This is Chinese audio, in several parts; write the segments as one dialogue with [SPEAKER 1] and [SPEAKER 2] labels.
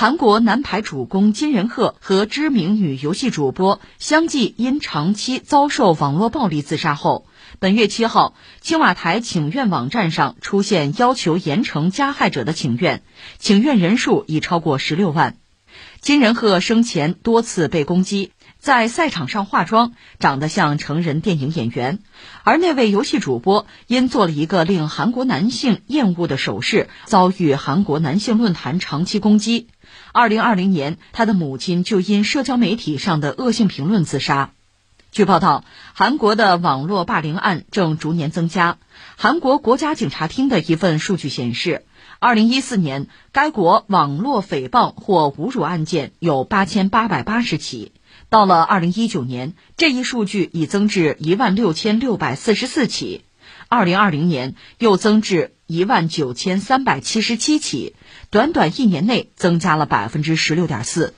[SPEAKER 1] 韩国男排主攻金仁赫和知名女游戏主播相继因长期遭受网络暴力自杀后，本月七号，青瓦台请愿网站上出现要求严惩加害者的请愿，请愿人数已超过十六万。金仁赫生前多次被攻击，在赛场上化妆，长得像成人电影演员；而那位游戏主播因做了一个令韩国男性厌恶的手势，遭遇韩国男性论坛长期攻击。二零二零年，他的母亲就因社交媒体上的恶性评论自杀。据报道，韩国的网络霸凌案正逐年增加。韩国国家警察厅的一份数据显示，二零一四年该国网络诽谤或侮辱案件有八千八百八十起，到了二零一九年，这一数据已增至一万六千六百四十四起，二零二零年又增至。一万九千三百七十七起，短短一年内增加了百分之十六点四。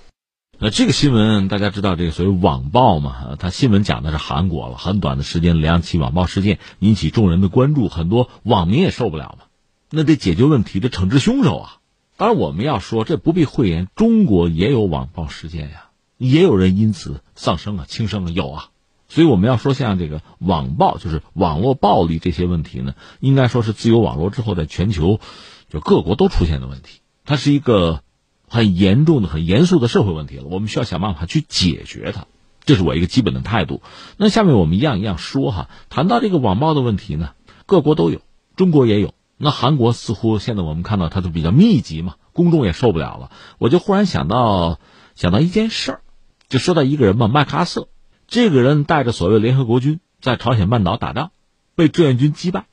[SPEAKER 2] 那这个新闻大家知道，这个所谓网暴嘛，它新闻讲的是韩国了。很短的时间，两起网暴事件引起众人的关注，很多网民也受不了嘛。那得解决问题，得惩治凶手啊。当然，我们要说这不必讳言，中国也有网暴事件呀，也有人因此丧生啊、轻生啊，有啊。所以我们要说，像这个网暴，就是网络暴力这些问题呢，应该说是自由网络之后，在全球就各国都出现的问题。它是一个很严重的、很严肃的社会问题了。我们需要想办法去解决它，这是我一个基本的态度。那下面我们一样一样说哈。谈到这个网暴的问题呢，各国都有，中国也有。那韩国似乎现在我们看到它都比较密集嘛，公众也受不了了。我就忽然想到想到一件事儿，就说到一个人嘛，麦克阿瑟。这个人带着所谓联合国军在朝鲜半岛打仗，被志愿军击败，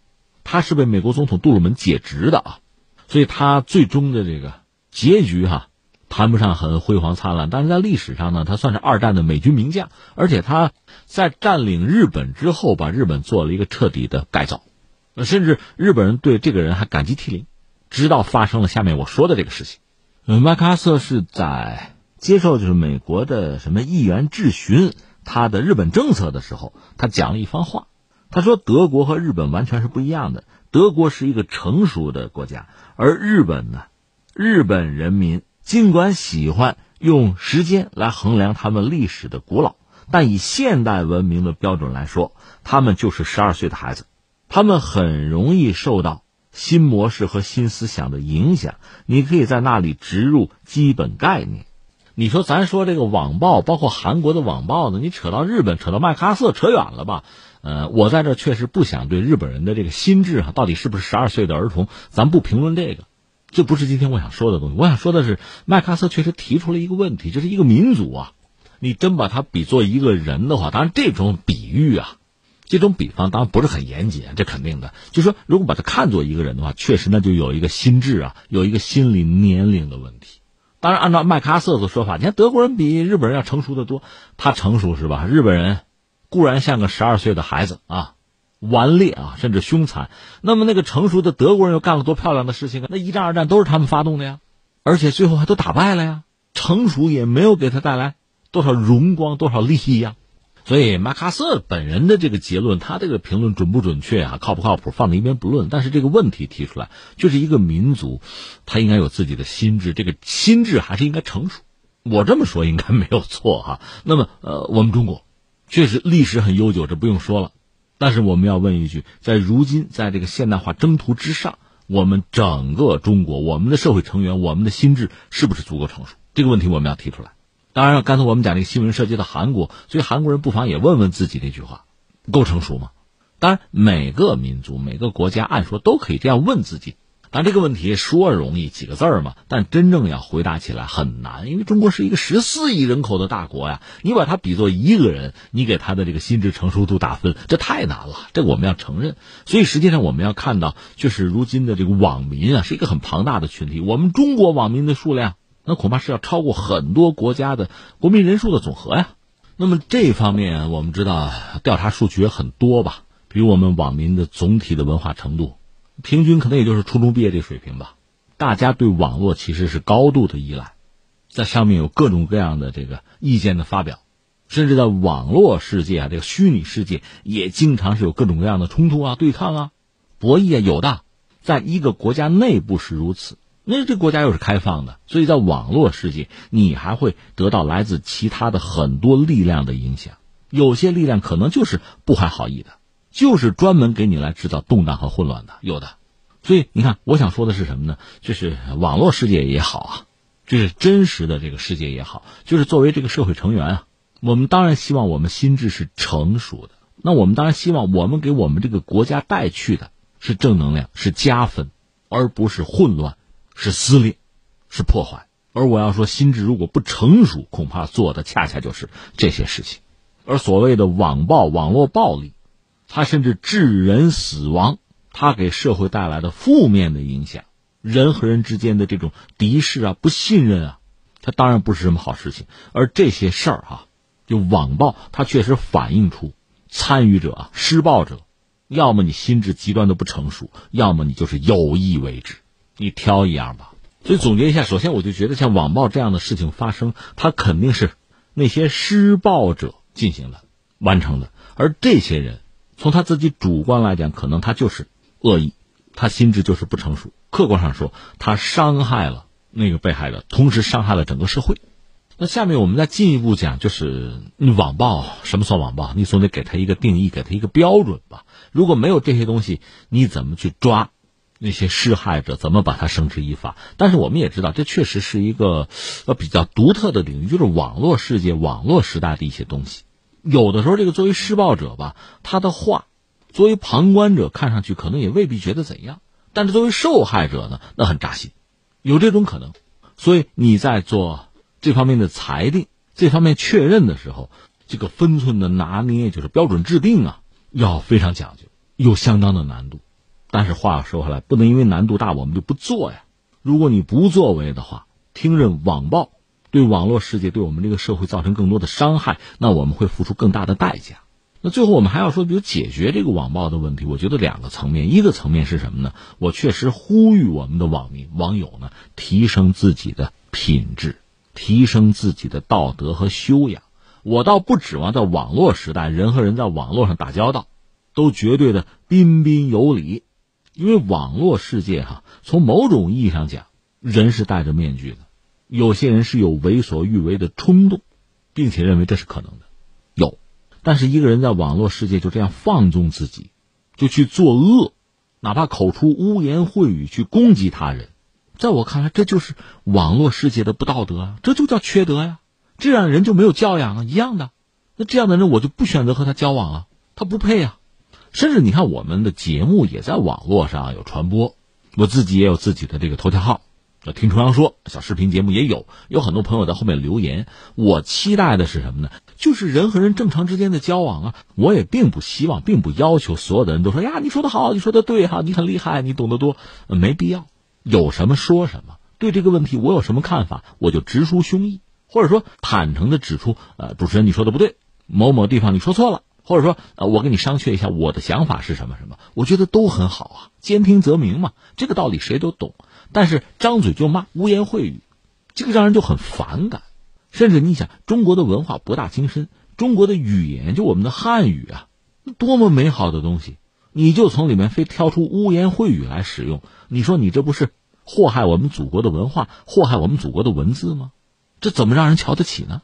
[SPEAKER 2] 他是被美国总统杜鲁门解职的啊，所以他最终的这个结局哈，谈不上很辉煌灿烂，但是在历史上呢，他算是二战的美军名将，而且他在占领日本之后，把日本做了一个彻底的改造，那甚至日本人对这个人还感激涕零，直到发生了下面我说的这个事情。嗯，麦克阿瑟是在接受就是美国的什么议员质询。他的日本政策的时候，他讲了一番话。他说：“德国和日本完全是不一样的。德国是一个成熟的国家，而日本呢，日本人民尽管喜欢用时间来衡量他们历史的古老，但以现代文明的标准来说，他们就是十二岁的孩子。他们很容易受到新模式和新思想的影响。你可以在那里植入基本概念。”你说咱说这个网暴，包括韩国的网暴呢？你扯到日本，扯到麦克阿瑟，扯远了吧？呃，我在这确实不想对日本人的这个心智啊，到底是不是十二岁的儿童，咱不评论这个，这不是今天我想说的东西。我想说的是，麦克阿瑟确实提出了一个问题，就是一个民族啊，你真把他比作一个人的话，当然这种比喻啊，这种比方当然不是很严谨，这肯定的。就说如果把他看作一个人的话，确实那就有一个心智啊，有一个心理年龄的问题。当然，按照麦克阿瑟的说法，你看德国人比日本人要成熟的多。他成熟是吧？日本人固然像个十二岁的孩子啊，顽劣啊，甚至凶残。那么那个成熟的德国人又干了多漂亮的事情啊？那一战、二战都是他们发动的呀，而且最后还都打败了呀。成熟也没有给他带来多少荣光、多少利益呀。所以马卡瑟本人的这个结论，他这个评论准不准确啊？靠不靠谱？放在一边不论。但是这个问题提出来，就是一个民族，他应该有自己的心智，这个心智还是应该成熟。我这么说应该没有错哈。那么，呃，我们中国确实历史很悠久，这不用说了。但是我们要问一句，在如今在这个现代化征途之上，我们整个中国，我们的社会成员，我们的心智是不是足够成熟？这个问题我们要提出来。当然，刚才我们讲这个新闻涉及到韩国，所以韩国人不妨也问问自己那句话：够成熟吗？当然，每个民族、每个国家，按说都可以这样问自己。但这个问题说容易几个字儿嘛，但真正要回答起来很难，因为中国是一个十四亿人口的大国呀。你把它比作一个人，你给他的这个心智成熟度打分，这太难了。这我们要承认。所以实际上我们要看到，就是如今的这个网民啊，是一个很庞大的群体。我们中国网民的数量。那恐怕是要超过很多国家的国民人数的总和呀。那么这方面我们知道，调查数据也很多吧？比如我们网民的总体的文化程度，平均可能也就是初中毕业这水平吧。大家对网络其实是高度的依赖，在上面有各种各样的这个意见的发表，甚至在网络世界啊，这个虚拟世界也经常是有各种各样的冲突啊、对抗啊、博弈啊，有的。在一个国家内部是如此。那这国家又是开放的，所以在网络世界，你还会得到来自其他的很多力量的影响。有些力量可能就是不怀好意的，就是专门给你来制造动荡和混乱的。有的，所以你看，我想说的是什么呢？就是网络世界也好啊，就是真实的这个世界也好，就是作为这个社会成员啊，我们当然希望我们心智是成熟的。那我们当然希望我们给我们这个国家带去的是正能量，是加分，而不是混乱，是撕裂，是破坏。而我要说，心智如果不成熟，恐怕做的恰恰就是这些事情。而所谓的网暴、网络暴力，它甚至致人死亡，它给社会带来的负面的影响，人和人之间的这种敌视啊、不信任啊，它当然不是什么好事情。而这些事儿哈，就网暴，它确实反映出。参与者啊，施暴者，要么你心智极端的不成熟，要么你就是有意为之，你挑一样吧。所以总结一下，首先我就觉得像网暴这样的事情发生，它肯定是那些施暴者进行的、完成的，而这些人从他自己主观来讲，可能他就是恶意，他心智就是不成熟。客观上说，他伤害了那个被害者，同时伤害了整个社会。那下面我们再进一步讲，就是你网暴什么算网暴？你总得给他一个定义，给他一个标准吧。如果没有这些东西，你怎么去抓那些施害者？怎么把他绳之以法？但是我们也知道，这确实是一个呃比较独特的领域，就是网络世界、网络时代的一些东西。有的时候，这个作为施暴者吧，他的话，作为旁观者看上去可能也未必觉得怎样，但是作为受害者呢，那很扎心，有这种可能。所以你在做。这方面的裁定，这方面确认的时候，这个分寸的拿捏，就是标准制定啊，要非常讲究，有相当的难度。但是话说回来，不能因为难度大，我们就不做呀。如果你不作为的话，听任网暴对网络世界、对我们这个社会造成更多的伤害，那我们会付出更大的代价。那最后我们还要说，比如解决这个网暴的问题，我觉得两个层面，一个层面是什么呢？我确实呼吁我们的网民、网友呢，提升自己的品质。提升自己的道德和修养，我倒不指望在网络时代，人和人在网络上打交道，都绝对的彬彬有礼，因为网络世界哈，从某种意义上讲，人是戴着面具的，有些人是有为所欲为的冲动，并且认为这是可能的，有，但是一个人在网络世界就这样放纵自己，就去作恶，哪怕口出污言秽语去攻击他人。在我看来，这就是网络世界的不道德啊！这就叫缺德呀！这样人就没有教养啊，一样的。那这样的人，我就不选择和他交往啊，他不配啊。甚至你看，我们的节目也在网络上有传播，我自己也有自己的这个头条号，听重阳说小视频节目也有，有很多朋友在后面留言。我期待的是什么呢？就是人和人正常之间的交往啊。我也并不希望，并不要求所有的人都说呀，你说的好，你说的对哈，你很厉害，你懂得多，没必要。有什么说什么，对这个问题我有什么看法，我就直抒胸臆，或者说坦诚的指出，呃，主持人你说的不对，某某地方你说错了，或者说呃，我跟你商榷一下我的想法是什么什么，我觉得都很好啊，兼听则明嘛，这个道理谁都懂。但是张嘴就骂，污言秽语，这个让人就很反感。甚至你想，中国的文化博大精深，中国的语言就我们的汉语啊，多么美好的东西。你就从里面非挑出污言秽语来使用，你说你这不是祸害我们祖国的文化，祸害我们祖国的文字吗？这怎么让人瞧得起呢？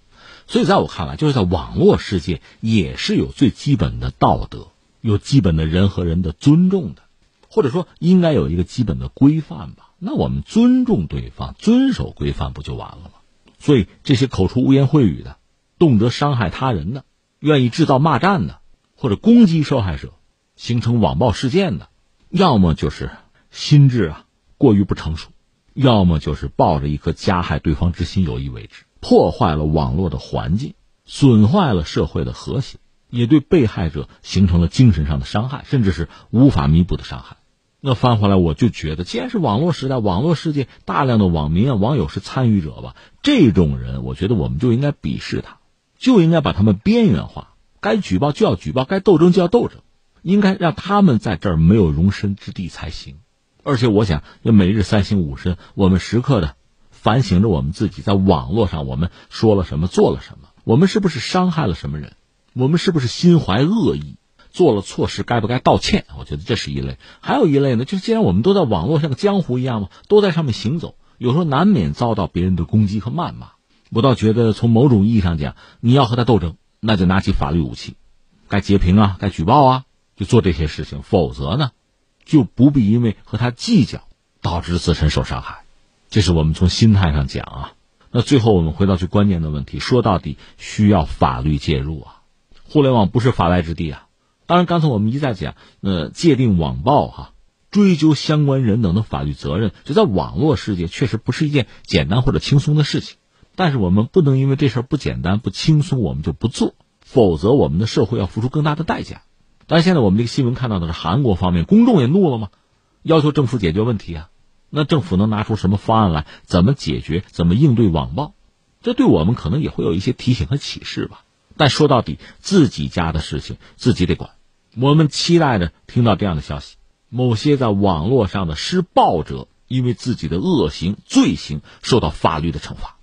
[SPEAKER 2] 所以在我看来，就是在网络世界也是有最基本的道德，有基本的人和人的尊重的，或者说应该有一个基本的规范吧。那我们尊重对方，遵守规范不就完了吗？所以这些口出污言秽语的，动辄伤害他人的，愿意制造骂战的，或者攻击受害者。形成网暴事件的，要么就是心智啊过于不成熟，要么就是抱着一颗加害对方之心有意为之，破坏了网络的环境，损坏了社会的和谐，也对被害者形成了精神上的伤害，甚至是无法弥补的伤害。那翻回来，我就觉得，既然是网络时代，网络世界大量的网民啊、网友是参与者吧，这种人，我觉得我们就应该鄙视他，就应该把他们边缘化，该举报就要举报，该斗争就要斗争。应该让他们在这儿没有容身之地才行，而且我想，要每日三省吾身，我们时刻的反省着我们自己，在网络上我们说了什么，做了什么，我们是不是伤害了什么人，我们是不是心怀恶意，做了错事该不该道歉？我觉得这是一类。还有一类呢，就是既然我们都在网络像个江湖一样嘛，都在上面行走，有时候难免遭到别人的攻击和谩骂。我倒觉得从某种意义上讲，你要和他斗争，那就拿起法律武器，该截屏啊，该举报啊，就做这些事情。否则呢，就不必因为和他计较，导致自身受伤害。这是我们从心态上讲啊。那最后我们回到最关键的问题，说到底需要法律介入啊。互联网不是法外之地啊。当然，刚才我们一再讲，呃，界定网暴哈，追究相关人等的法律责任，就在网络世界确实不是一件简单或者轻松的事情。但是我们不能因为这事儿不简单、不轻松，我们就不做，否则我们的社会要付出更大的代价。但是现在我们这个新闻看到的是韩国方面公众也怒了吗？要求政府解决问题啊。那政府能拿出什么方案来？怎么解决？怎么应对网暴？这对我们可能也会有一些提醒和启示吧。但说到底，自己家的事情自己得管。我们期待着听到这样的消息：某些在网络上的施暴者，因为自己的恶行、罪行受到法律的惩罚。